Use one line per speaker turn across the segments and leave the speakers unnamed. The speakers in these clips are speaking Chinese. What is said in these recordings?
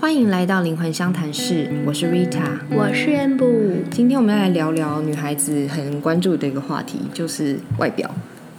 欢迎来到灵魂相谈室，我是 Rita，
我是 Amber。
今天我们要来聊聊女孩子很关注的一个话题，就是外表。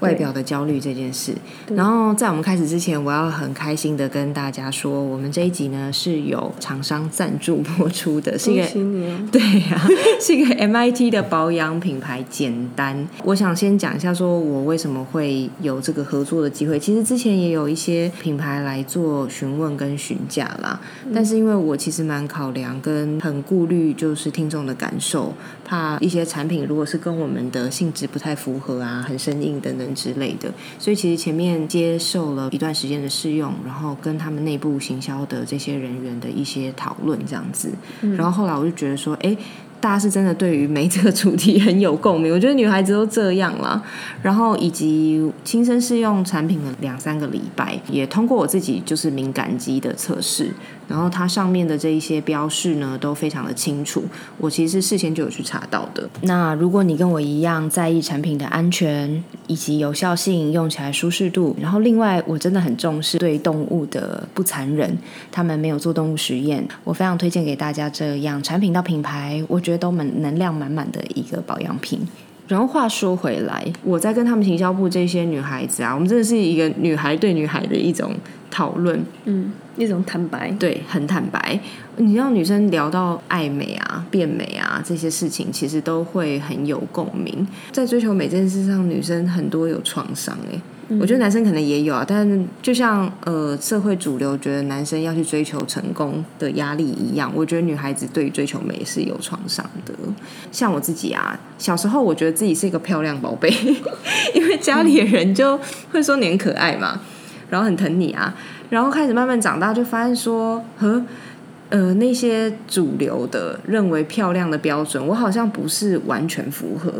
外表的焦虑这件事，然后在我们开始之前，我要很开心的跟大家说，我们这一集呢是有厂商赞助播出的，是一个 对呀，是一个 MIT 的保养品牌。简单，我想先讲一下，说我为什么会有这个合作的机会。其实之前也有一些品牌来做询问跟询价啦，但是因为我其实蛮考量跟很顾虑，就是听众的感受，怕一些产品如果是跟我们的性质不太符合啊，很生硬等等。之类的，所以其实前面接受了一段时间的试用，然后跟他们内部行销的这些人员的一些讨论，这样子，然后后来我就觉得说，哎。大家是真的对于没这个主题很有共鸣，我觉得女孩子都这样啦。然后以及亲身试用产品的两三个礼拜，也通过我自己就是敏感肌的测试，然后它上面的这一些标示呢都非常的清楚，我其实事先就有去查到的。那如果你跟我一样在意产品的安全以及有效性、用起来舒适度，然后另外我真的很重视对动物的不残忍，他们没有做动物实验，我非常推荐给大家这样产品到品牌我。觉得都满能量满满的一个保养品。然后话说回来，我在跟他们行销部这些女孩子啊，我们真的是一个女孩对女孩的一种讨论，
嗯，一种坦白，
对，很坦白。你让女生聊到爱美啊、变美啊这些事情，其实都会很有共鸣。在追求美这件事上，女生很多有创伤哎。我觉得男生可能也有啊，但就像呃社会主流觉得男生要去追求成功的压力一样，我觉得女孩子对于追求美是有创伤的。像我自己啊，小时候我觉得自己是一个漂亮宝贝，因为家里的人就会说你很可爱嘛，然后很疼你啊，然后开始慢慢长大，就发现说和呃那些主流的认为漂亮的标准，我好像不是完全符合。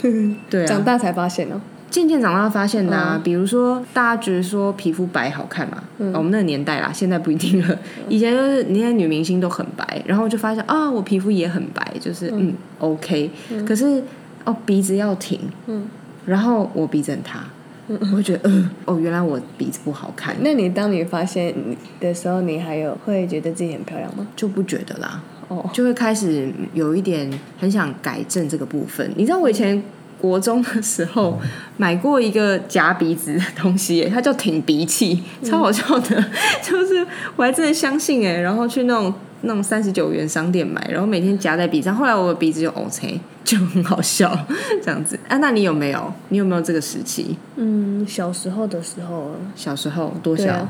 对，啊。
长大才发现哦。
渐渐长大发现的啊，比如说大家觉得说皮肤白好看嘛，我们那个年代啦，现在不一定了。以前就是那些女明星都很白，然后就发现啊，我皮肤也很白，就是嗯。OK。可是哦鼻子要挺，嗯，然后我鼻子很塌，我会觉得嗯哦原来我鼻子不好看。
那你当你发现的时候，你还有会觉得自己很漂亮吗？
就不觉得啦，哦，就会开始有一点很想改正这个部分。你知道我以前。国中的时候买过一个夹鼻子的东西，它叫挺鼻器，超好笑的。就是我还真的相信哎，然后去那种那种三十九元商店买，然后每天夹在鼻上。后来我的鼻子就 OK，就很好笑这样子。啊，那你有没有？你有没有这个时期？
嗯，小时候的时候，
小时候多小？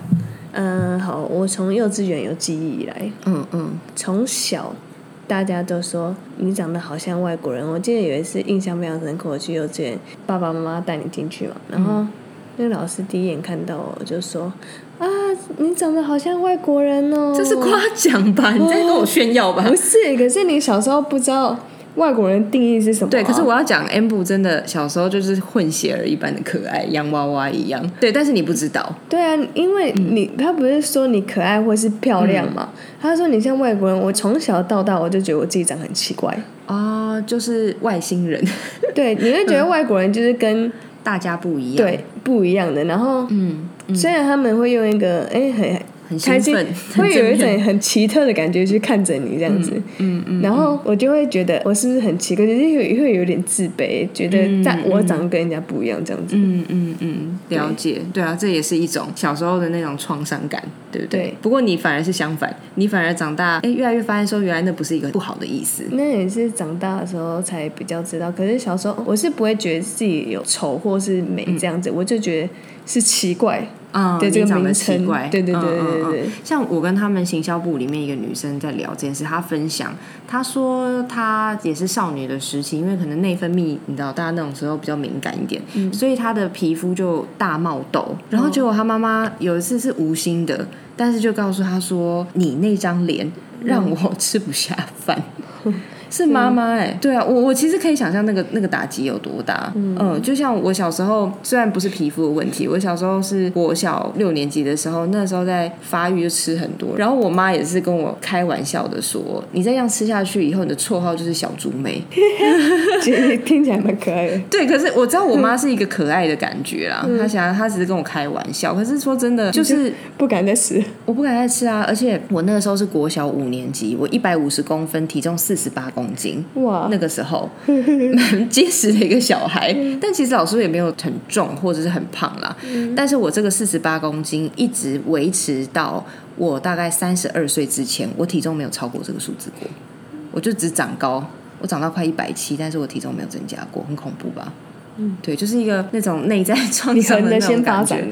嗯，好，我从幼稚园有记忆以来，嗯嗯，从小。大家都说你长得好像外国人。我记得有一次印象非常深刻，我去幼稚园，爸爸妈妈带你进去嘛，然后那个老师第一眼看到我就说：“啊，你长得好像外国人哦。”
这是夸奖吧？你在跟我炫耀吧？
不是，可是你小时候不知道。外国人定义是什么？
对，可是我要讲，M 部真的小时候就是混血儿一般的可爱，洋娃娃一样。对，但是你不知道。
对啊，因为你他不是说你可爱或是漂亮嘛？他说你像外国人。我从小到大我就觉得我自己长很奇怪
啊，就是外星人。
对，你会觉得外国人就是跟
大家不一样，
对，不一样的。然后，嗯，虽然他们会用一个哎很。
很开心，
会有一种很奇特的感觉去看着你这样子，嗯嗯，然后我就会觉得我是不是很奇怪，就是会会有点自卑，觉得在我长得跟人家不一样这样子，
嗯嗯嗯，了解，对啊，这也是一种小时候的那种创伤感，对不对？不过你反而是相反，你反而长大，哎，越来越发现说原来那不是一个不好的意思，
那也是长大的时候才比较知道。可是小时候我是不会觉得自己有丑或是美这样子，我就觉得是奇怪。
嗯，
对这个
名称，
对对对对对。
像我跟他们行销部里面一个女生在聊这件事，她分享，她说她也是少女的时期，因为可能内分泌，你知道，大家那种时候比较敏感一点，所以她的皮肤就大冒痘。然后结果她妈妈有一次是无心的，但是就告诉她说：“你那张脸让我吃不下饭。” 是妈妈哎，对啊，我我其实可以想象那个那个打击有多大，嗯，就像我小时候，虽然不是皮肤的问题，我小时候是国小六年级的时候，那时候在发育就吃很多，然后我妈也是跟我开玩笑的说，你再这样吃下去以后，你的绰号就是小猪妹，
其实听起来蛮可爱的。
对，可是我知道我妈是一个可爱的感觉啦，她想她只是跟我开玩笑，可是说真的，就是
不敢再吃，
我不敢再吃啊，而且我那个时候是国小五年级，我一百五十公分，体重四十八公斤，哇，那个时候 蛮结实的一个小孩，但其实老师也没有很重或者是很胖啦，但是我这个四十八公斤一直维持到我大概三十二岁之前，我体重没有超过这个数字过，我就只长高，我长到快一百七，但是我体重没有增加过，很恐怖吧？嗯，对，就是一个那种内在创伤的那种感觉。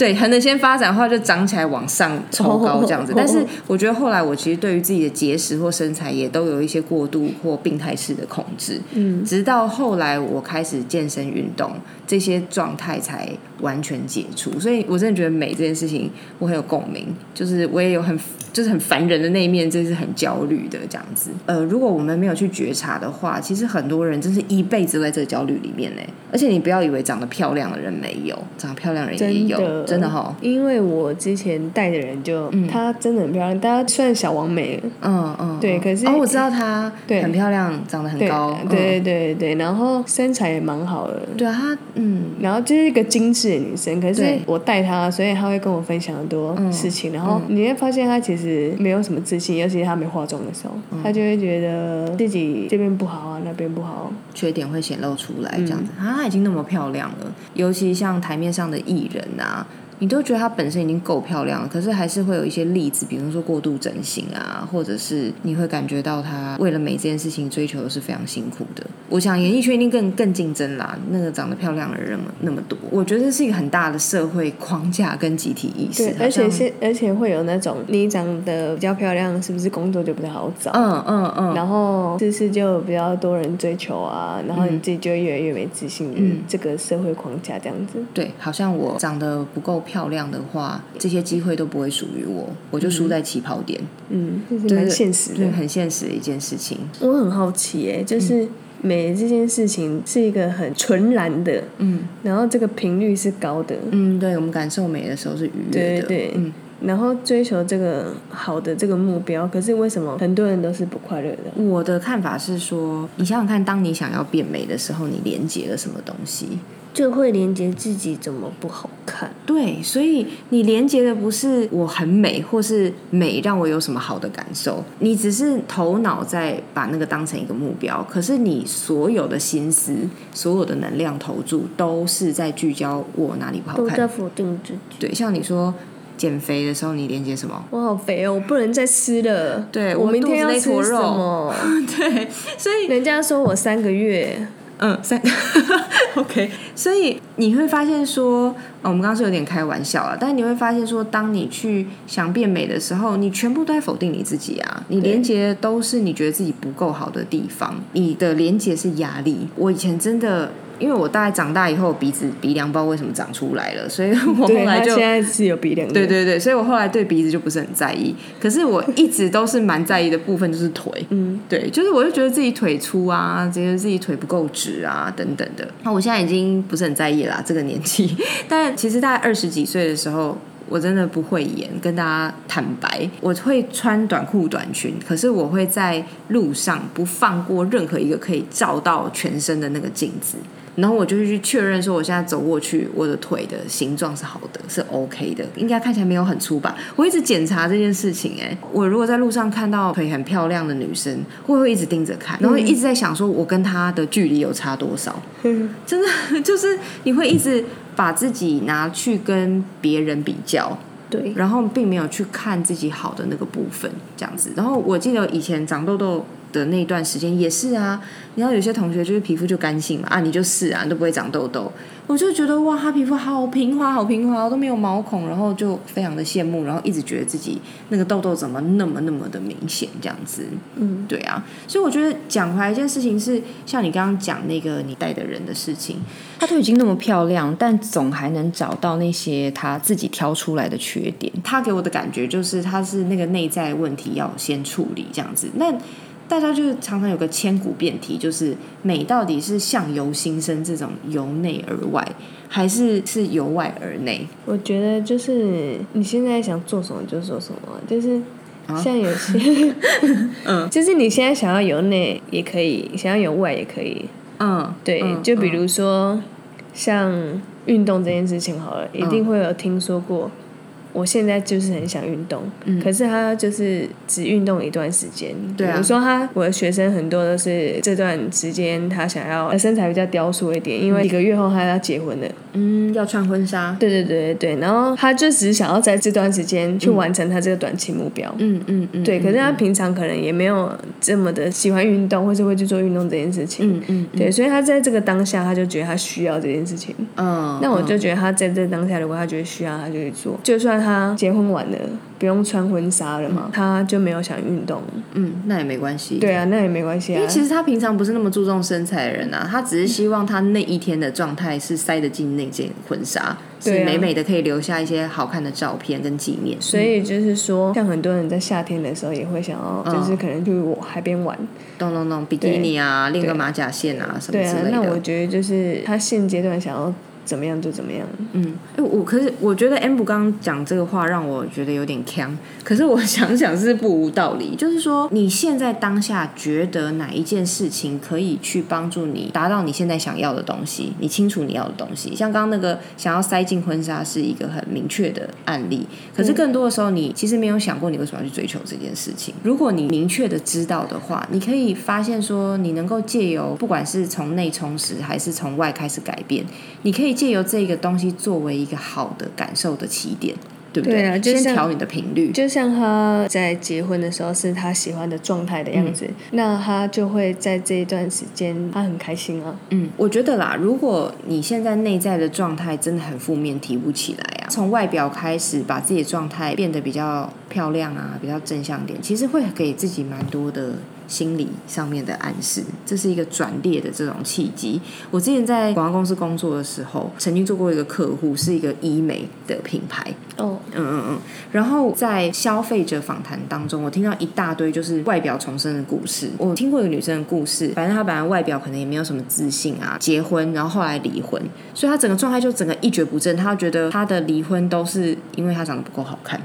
对，可能先发展的话，就长起来往上抽高 这样子。但是 我觉得后来，我其实对于自己的节食或身材也都有一些过度或病态式的控制。嗯，直到后来我开始健身运动，这些状态才完全解除。所以我真的觉得美这件事情，我很有共鸣。就是我也有很就是很烦人的那一面，真是很焦虑的这样子。呃，如果我们没有去觉察的话，其实很多人真是一辈子都在这个焦虑里面呢。而且你不要以为长得漂亮的人没有，长得漂亮的人也有。真的哈，
因为我之前带的人就，她真的很漂亮，大家算小王美，嗯嗯，对，可是
哦，我知道她对很漂亮，长得很高，
对对对然后身材也蛮好的，
对啊，她嗯，
然后就是一个精致的女生，可是我带她，所以她会跟我分享很多事情，然后你会发现她其实没有什么自信，尤其是她没化妆的时候，她就会觉得自己这边不好啊，那边不好，
缺点会显露出来这样子，她已经那么漂亮了，尤其像台面上的艺人啊。你都觉得她本身已经够漂亮了，可是还是会有一些例子，比如说过度整形啊，或者是你会感觉到她为了美这件事情追求的是非常辛苦的。我想演艺圈一定更更竞争啦，那个长得漂亮的人那么多，我觉得这是一个很大的社会框架跟集体意识。
而且是而且会有那种你长得比较漂亮，是不是工作就比较好找？嗯嗯嗯。然后是不是就比较多人追求啊，然后你自己就越来越没自信。嗯，这个社会框架这样子。
对，好像我长得不够。漂亮的话，这些机会都不会属于我，我就输在起跑点。
嗯，是蛮现实的，
很现实的一件事情。
我很好奇，哎，就是美这件事情是一个很纯然的，嗯，然后这个频率是高的，
嗯，对，我们感受美的时候是愉悦的，
对，嗯，然后追求这个好的这个目标，可是为什么很多人都是不快乐的？
我的看法是说，你想想看，当你想要变美的时候，你连接了什么东西？
就会连接自己怎么不好看？
对，所以你连接的不是我很美，或是美让我有什么好的感受，你只是头脑在把那个当成一个目标，可是你所有的心思、所有的能量投注，都是在聚焦我哪里不好看，
都在否定自己。
对，像你说减肥的时候，你连接什么？
我好肥哦，我不能再吃了。
对，
我明天要吃什么？
对，所以
人家说我三个月。
嗯，三，OK，所以你会发现说，我们刚刚是有点开玩笑啊，但是你会发现说，当你去想变美的时候，你全部都在否定你自己啊，你连接都是你觉得自己不够好的地方，你的连接是压力。我以前真的。因为我大概长大以后鼻子鼻梁不知道为什么长出来了，所以我后来就
现在是有鼻梁。
对对对，所以我后来对鼻子就不是很在意。可是我一直都是蛮在意的部分就是腿，嗯，对，就是我就觉得自己腿粗啊，觉得自己腿不够直啊等等的。那我现在已经不是很在意啦，这个年纪。但其实大概二十几岁的时候，我真的不会演，跟大家坦白，我会穿短裤短裙，可是我会在路上不放过任何一个可以照到全身的那个镜子。然后我就去确认说，我现在走过去，我的腿的形状是好的，是 OK 的，应该看起来没有很粗吧？我一直检查这件事情，哎，我如果在路上看到腿很漂亮的女生，会不会一直盯着看？然后一直在想说，我跟她的距离有差多少？嗯 真的就是你会一直把自己拿去跟别人比较，
对，
然后并没有去看自己好的那个部分，这样子。然后我记得以前长痘痘。的那段时间也是啊，你要有些同学就是皮肤就干性嘛啊，你就是啊，都不会长痘痘。我就觉得哇，他皮肤好平滑，好平滑，都没有毛孔，然后就非常的羡慕，然后一直觉得自己那个痘痘怎么那么那么的明显这样子。嗯，对啊，所以我觉得讲回来一件事情是，像你刚刚讲那个你带的人的事情，她都已经那么漂亮，但总还能找到那些她自己挑出来的缺点。她给我的感觉就是，她是那个内在问题要先处理这样子。那大家就是常常有个千古辩题，就是美到底是相由心生这种由内而外，还是是由外而内？
我觉得就是你现在想做什么就做什么，就是像有些，嗯，就是你现在想要由内也可以，想要由外也可以，嗯，对，就比如说像运动这件事情好了，一定会有听说过。我现在就是很想运动，可是他就是只运动一段时间。
对啊，
我说他我的学生很多都是这段时间他想要身材比较雕塑一点，因为几个月后他要结婚了。
嗯，要穿婚纱。
对对对对对，然后他就只是想要在这段时间去完成他这个短期目标。嗯嗯嗯，对。可是他平常可能也没有这么的喜欢运动，或是会去做运动这件事情。嗯嗯，对。所以他在这个当下，他就觉得他需要这件事情。嗯，那我就觉得他在这当下，如果他觉得需要，他就去做，就算。他结婚晚了，不用穿婚纱了嘛？他就没有想运动。
嗯，那也没关系。
对啊，那也没关系啊。
因为其实他平常不是那么注重身材的人啊，他只是希望他那一天的状态是塞得进那件婚纱，是美美的，可以留下一些好看的照片跟纪念。
所以就是说，像很多人在夏天的时候也会想要，就是可能去海边玩，
弄弄弄比基尼啊，练个马甲线啊什么之类的。
那我觉得就是他现阶段想要。怎么样就怎么样。
嗯，哎，我可是我觉得 M 刚刚讲这个话让我觉得有点呛。可是我 想想是不无道理，就是说你现在当下觉得哪一件事情可以去帮助你达到你现在想要的东西？你清楚你要的东西，像刚刚那个想要塞进婚纱是一个很明确的案例。可是更多的时候，你其实没有想过你为什么要去追求这件事情。如果你明确的知道的话，你可以发现说，你能够借由不管是从内充实还是从外开始改变，你可以。借由这个东西作为一个好的感受的起点，对不对？先调你的频率，
就像他在结婚的时候是他喜欢的状态的样子，那他就会在这一段时间他很开心啊。
嗯，我觉得啦，如果你现在内在的状态真的很负面，提不起来啊，从外表开始把自己的状态变得比较漂亮啊，比较正向点，其实会给自己蛮多的。心理上面的暗示，这是一个转列的这种契机。我之前在广告公司工作的时候，曾经做过一个客户，是一个医美的品牌。哦，嗯嗯嗯。然后在消费者访谈当中，我听到一大堆就是外表重生的故事。我听过一个女生的故事，反正她本来外表可能也没有什么自信啊，结婚然后后来离婚，所以她整个状态就整个一蹶不振。她觉得她的离婚都是因为她长得不够好看。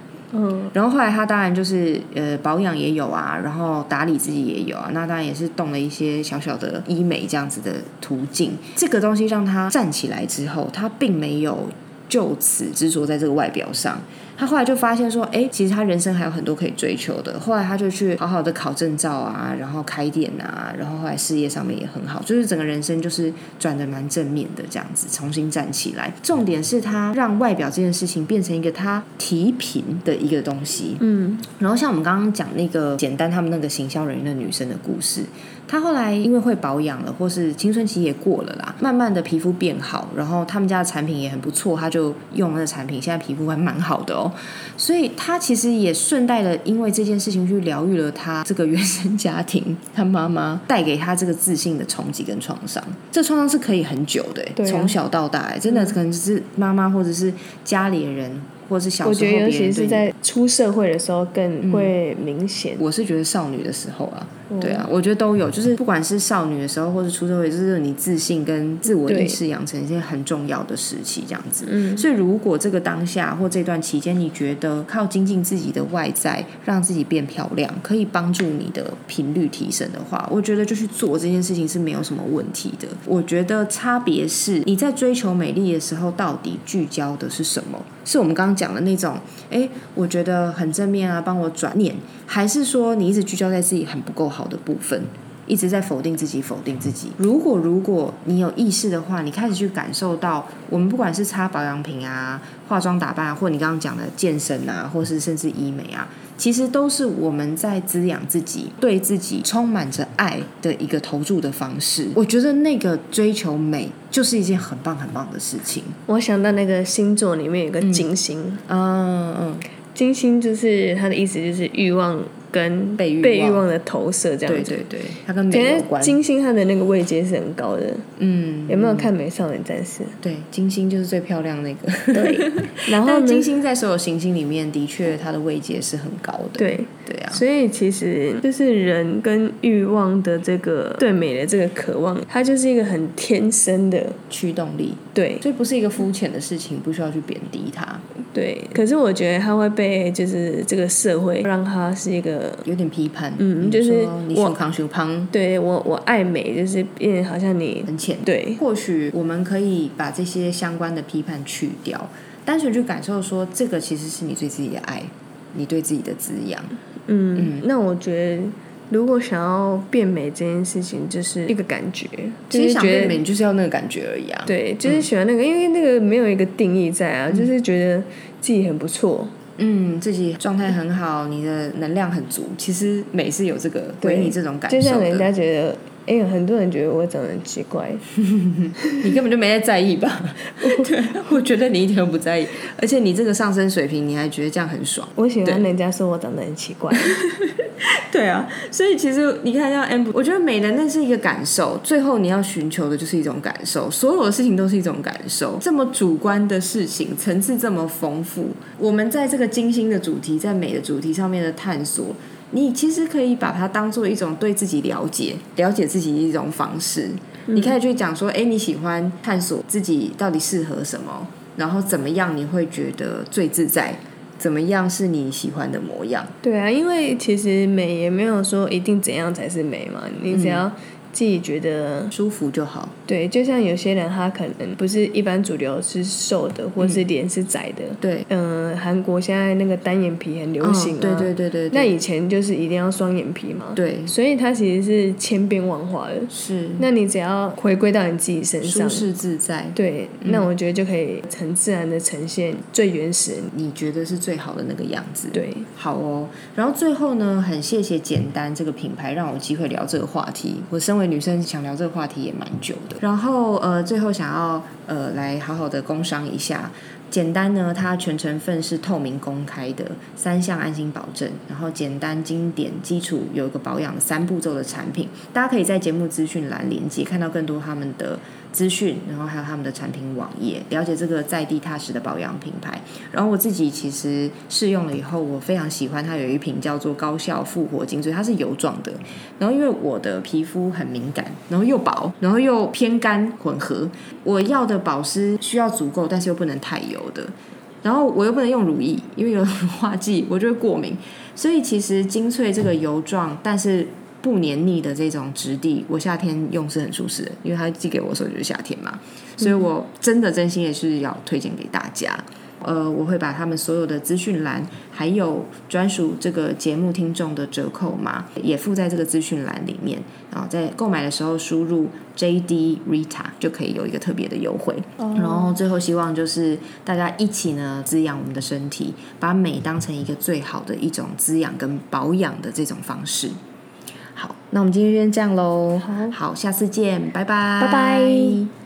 然后后来他当然就是呃保养也有啊，然后打理自己也有啊，那当然也是动了一些小小的医美这样子的途径。这个东西让他站起来之后，他并没有就此执着在这个外表上。他后来就发现说，哎，其实他人生还有很多可以追求的。后来他就去好好的考证照啊，然后开店啊，然后后来事业上面也很好，就是整个人生就是转的蛮正面的这样子，重新站起来。重点是他让外表这件事情变成一个他提频的一个东西。嗯，然后像我们刚刚讲那个简单他们那个行销人员的女生的故事。她后来因为会保养了，或是青春期也过了啦，慢慢的皮肤变好，然后他们家的产品也很不错，他就用那个产品，现在皮肤还蛮好的哦。所以他其实也顺带的，因为这件事情去疗愈了他这个原生家庭，他妈妈带给他这个自信的冲击跟创伤。这创伤是可以很久的，从小到大，真的可能只是妈妈或者是家里人。或是小时候，我
觉得尤其是在出社会的时候更会明显。
我是觉得少女的时候啊，对啊，我觉得都有，就是不管是少女的时候，或是出社会，就是你自信跟自我意识养成一些很重要的时期，这样子。嗯，所以如果这个当下或这段期间，你觉得靠精进自己的外在，让自己变漂亮，可以帮助你的频率提升的话，我觉得就去做这件事情是没有什么问题的。我觉得差别是你在追求美丽的时候，到底聚焦的是什么？是我们刚刚讲的那种，哎，我觉得很正面啊，帮我转念，还是说你一直聚焦在自己很不够好的部分，一直在否定自己，否定自己？如果如果你有意识的话，你开始去感受到，我们不管是擦保养品啊、化妆打扮，或你刚刚讲的健身啊，或是甚至医美啊。其实都是我们在滋养自己，对自己充满着爱的一个投注的方式。我觉得那个追求美就是一件很棒很棒的事情。
我想到那个星座里面有个金星，嗯嗯，金星就是它的意思就是欲望。跟
被
被欲望的投射这样
子。对对对，它跟美有关。
金星它的那个位阶是很高的。嗯，有没有看《美少女战士》？
对，金星就是最漂亮那个。
对，然后
金星在所有行星里面，的确它的位阶是很高的。
对
对啊，
所以其实就是人跟欲望的这个对美的这个渴望，它就是一个很天生的
驱动力。
对，
所以不是一个肤浅的事情，不需要去贬低它。
对，可是我觉得他会被就是这个社会让他是一个
有点批判，
嗯，就是
你胸康胸胖，
对我我爱美，就是变好像你
很浅，
对，
或许我们可以把这些相关的批判去掉，单纯去感受说这个其实是你对自己的爱，你对自己的滋养，
嗯，那我觉得。如果想要变美这件事情，就是一个感觉，
其实想变美就是要那个感觉而已啊。
对，就是喜欢那个，因为那个没有一个定义在啊，就是觉得自己很不错，
嗯，自己状态很好，你的能量很足，其实美是有这个给你这种感受
就像人家觉得。哎呀，很多人觉得我长得很奇怪，
你根本就没在在意吧？对，我觉得你一点都不在意，而且你这个上升水平，你还觉得这样很爽。
我喜欢人家说我长得很奇怪。
对啊，所以其实你看，像 M，我觉得美的那是一个感受，最后你要寻求的就是一种感受，所有的事情都是一种感受。这么主观的事情，层次这么丰富，我们在这个精心的主题，在美的主题上面的探索。你其实可以把它当做一种对自己了解、了解自己的一种方式。你可以去讲说，哎，你喜欢探索自己到底适合什么，然后怎么样你会觉得最自在？怎么样是你喜欢的模样？
对啊，因为其实美也没有说一定怎样才是美嘛，你只要。自己觉得
舒服就好。
对，就像有些人他可能不是一般主流是瘦的，或是脸是窄的。
对，
嗯，韩国现在那个单眼皮很流行啊。
对对对对。
那以前就是一定要双眼皮嘛。
对。
所以它其实是千变万化的。
是。
那你只要回归到你自己身上，
舒适自在。
对，那我觉得就可以很自然的呈现最原始，
你觉得是最好的那个样子。
对。
好哦，然后最后呢，很谢谢简单这个品牌让我有机会聊这个话题。我身为女生想聊这个话题也蛮久的，然后呃，最后想要呃来好好的工商一下，简单呢，它全成分是透明公开的，三项安心保证，然后简单经典基础有一个保养三步骤的产品，大家可以在节目资讯栏连接看到更多他们的。资讯，然后还有他们的产品网页，了解这个在地踏实的保养品牌。然后我自己其实试用了以后，我非常喜欢它有一瓶叫做高效复活精粹，它是油状的。然后因为我的皮肤很敏感，然后又薄，然后又偏干混合，我要的保湿需要足够，但是又不能太油的。然后我又不能用乳液，因为有乳化剂，我就会过敏。所以其实精粹这个油状，但是。不黏腻的这种质地，我夏天用是很舒适的，因为它寄给我的时候就是夏天嘛，所以我真的真心也是要推荐给大家。呃，我会把他们所有的资讯栏，还有专属这个节目听众的折扣码，也附在这个资讯栏里面。然后在购买的时候输入 J D Rita 就可以有一个特别的优惠。然后最后希望就是大家一起呢滋养我们的身体，把美当成一个最好的一种滋养跟保养的这种方式。好，那我们今天先这样喽。
好，
好，下次见，拜拜，
拜拜。